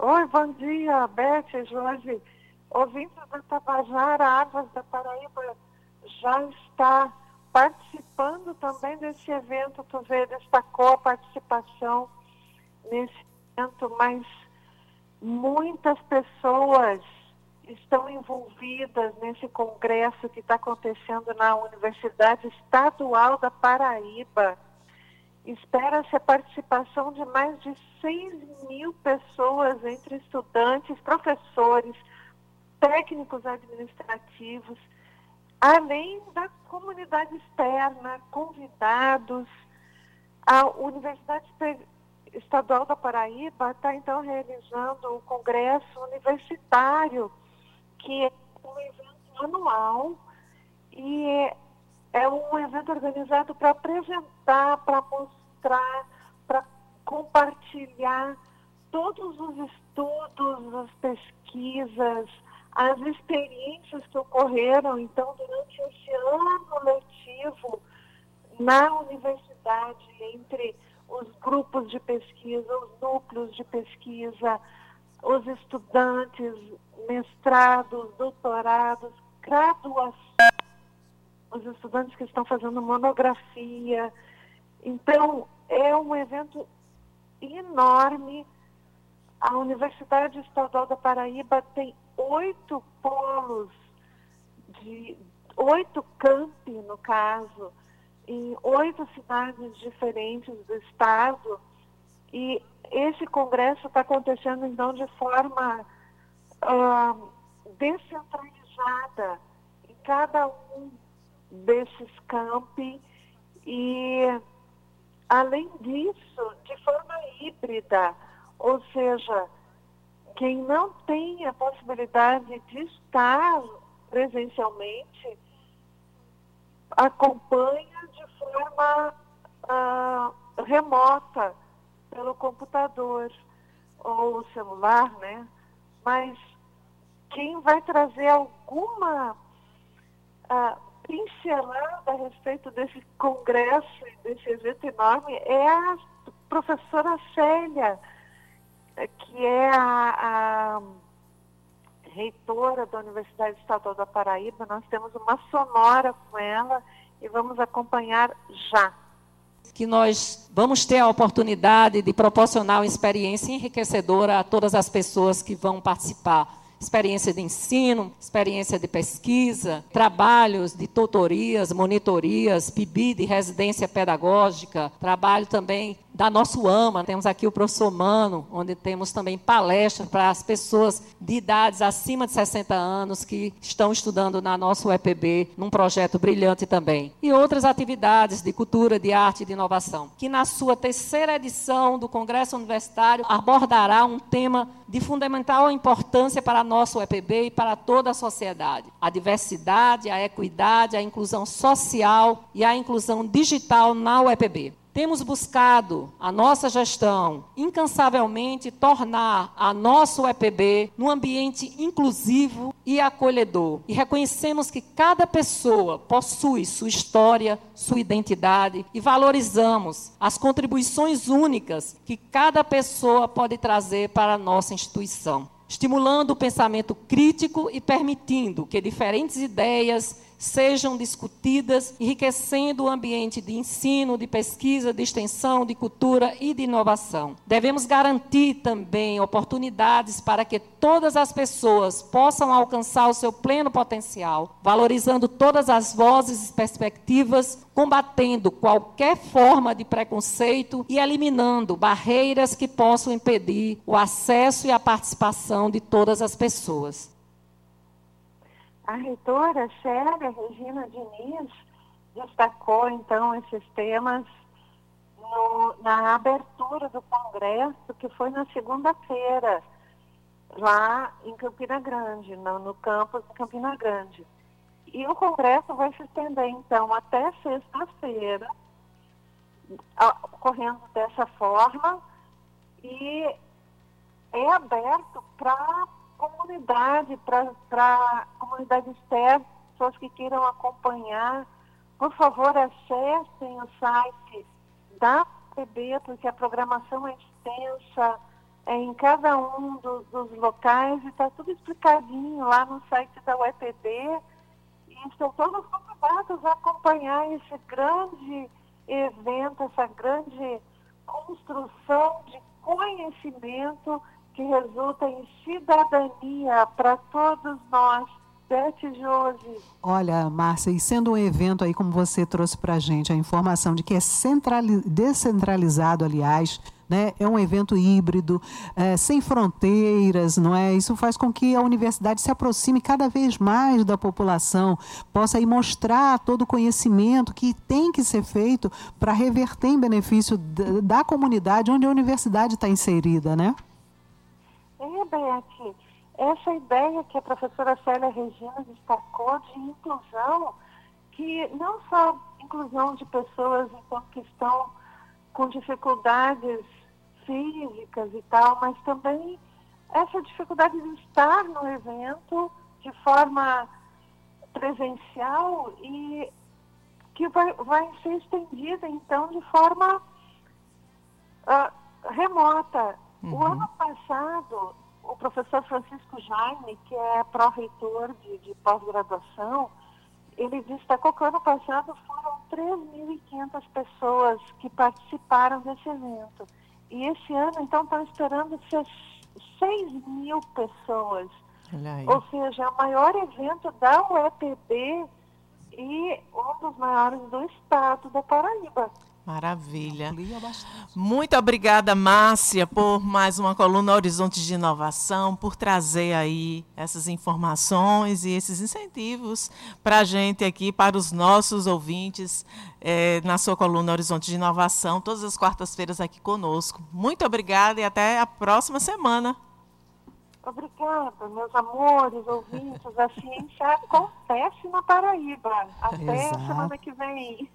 Oi, bom dia, Beth, Jorge. Ouvintes da Tabajara, Águas da Paraíba, já está participando também desse evento. Tu vê, destacou a participação nesse evento, mas muitas pessoas estão envolvidas nesse congresso que está acontecendo na Universidade Estadual da Paraíba. Espera-se a participação de mais de 6 mil pessoas, entre estudantes, professores, técnicos administrativos, além da comunidade externa, convidados. A Universidade Estadual da Paraíba está então realizando o Congresso Universitário que é um evento anual e é, um evento organizado para apresentar, para mostrar, para compartilhar todos os estudos, as pesquisas, as experiências que ocorreram, então, durante esse ano letivo na universidade, entre os grupos de pesquisa, os núcleos de pesquisa, os estudantes, mestrados, doutorados, graduação, os estudantes que estão fazendo monografia. Então, é um evento enorme. A Universidade Estadual da Paraíba tem oito polos, de oito campi, no caso, em oito cidades diferentes do estado. E esse congresso está acontecendo, então, de forma uh, descentralizada em cada um desses campi e, além disso, de forma híbrida, ou seja, quem não tem a possibilidade de estar presencialmente acompanha de forma uh, remota pelo computador ou celular, né? Mas quem vai trazer alguma uh, pincelada a respeito desse congresso, desse evento enorme, é a professora Célia, que é a, a reitora da Universidade Estadual da Paraíba. Nós temos uma sonora com ela e vamos acompanhar já que nós vamos ter a oportunidade de proporcionar uma experiência enriquecedora a todas as pessoas que vão participar experiência de ensino, experiência de pesquisa, trabalhos de tutorias, monitorias, PIB de residência pedagógica, trabalho também da Nosso AMA. Temos aqui o professor Mano, onde temos também palestras para as pessoas de idades acima de 60 anos que estão estudando na nossa UEPB, num projeto brilhante também. E outras atividades de cultura, de arte e de inovação, que na sua terceira edição do Congresso Universitário abordará um tema de fundamental importância para a nossa UEPB e para toda a sociedade: a diversidade, a equidade, a inclusão social e a inclusão digital na UEPB. Temos buscado a nossa gestão incansavelmente tornar a nossa UEPB num ambiente inclusivo e acolhedor. E reconhecemos que cada pessoa possui sua história, sua identidade e valorizamos as contribuições únicas que cada pessoa pode trazer para a nossa instituição. Estimulando o pensamento crítico e permitindo que diferentes ideias sejam discutidas, enriquecendo o ambiente de ensino, de pesquisa, de extensão, de cultura e de inovação. Devemos garantir também oportunidades para que todas as pessoas possam alcançar o seu pleno potencial, valorizando todas as vozes e perspectivas, combatendo qualquer forma de preconceito e eliminando barreiras que possam impedir o acesso e a participação de todas as pessoas. A reitora Célia Regina Diniz destacou, então, esses temas no, na abertura do congresso, que foi na segunda-feira, lá em Campina Grande, no, no campus de Campina Grande. E o congresso vai se estender, então, até sexta-feira, ocorrendo dessa forma, e é aberto para comunidade, para a comunidade externa, pessoas que queiram acompanhar, por favor, acessem o site da PB, porque a programação é extensa, é, em cada um dos, dos locais e está tudo explicadinho lá no site da UEPB. E estão todos convidados a acompanhar esse grande evento, essa grande construção de conhecimento que resulta em cidadania para todos nós. Beth Josi. Olha, Márcia, e sendo um evento aí, como você trouxe para a gente, a informação de que é descentralizado, aliás, né? É um evento híbrido, é, sem fronteiras, não é? Isso faz com que a universidade se aproxime cada vez mais da população, possa aí mostrar todo o conhecimento que tem que ser feito para reverter em benefício da, da comunidade onde a universidade está inserida, né? É, Beth, essa ideia que a professora Célia Regina destacou de inclusão, que não só inclusão de pessoas então, que estão com dificuldades físicas e tal, mas também essa dificuldade de estar no evento de forma presencial e que vai, vai ser estendida então de forma uh, remota. Uhum. O ano passado, professor Francisco Jaime, que é pró-reitor de, de pós-graduação, ele destacou que o ano passado foram 3.500 pessoas que participaram desse evento. E esse ano, então, estão esperando ser 6 mil pessoas. Ou seja, é o maior evento da UEPB e um dos maiores do estado da Paraíba. Maravilha. Muito obrigada, Márcia, por mais uma coluna Horizontes de Inovação, por trazer aí essas informações e esses incentivos para a gente aqui, para os nossos ouvintes, é, na sua coluna Horizontes de Inovação, todas as quartas-feiras aqui conosco. Muito obrigada e até a próxima semana. Obrigada, meus amores, ouvintes. A ciência acontece na Paraíba. Até Exato. semana que vem.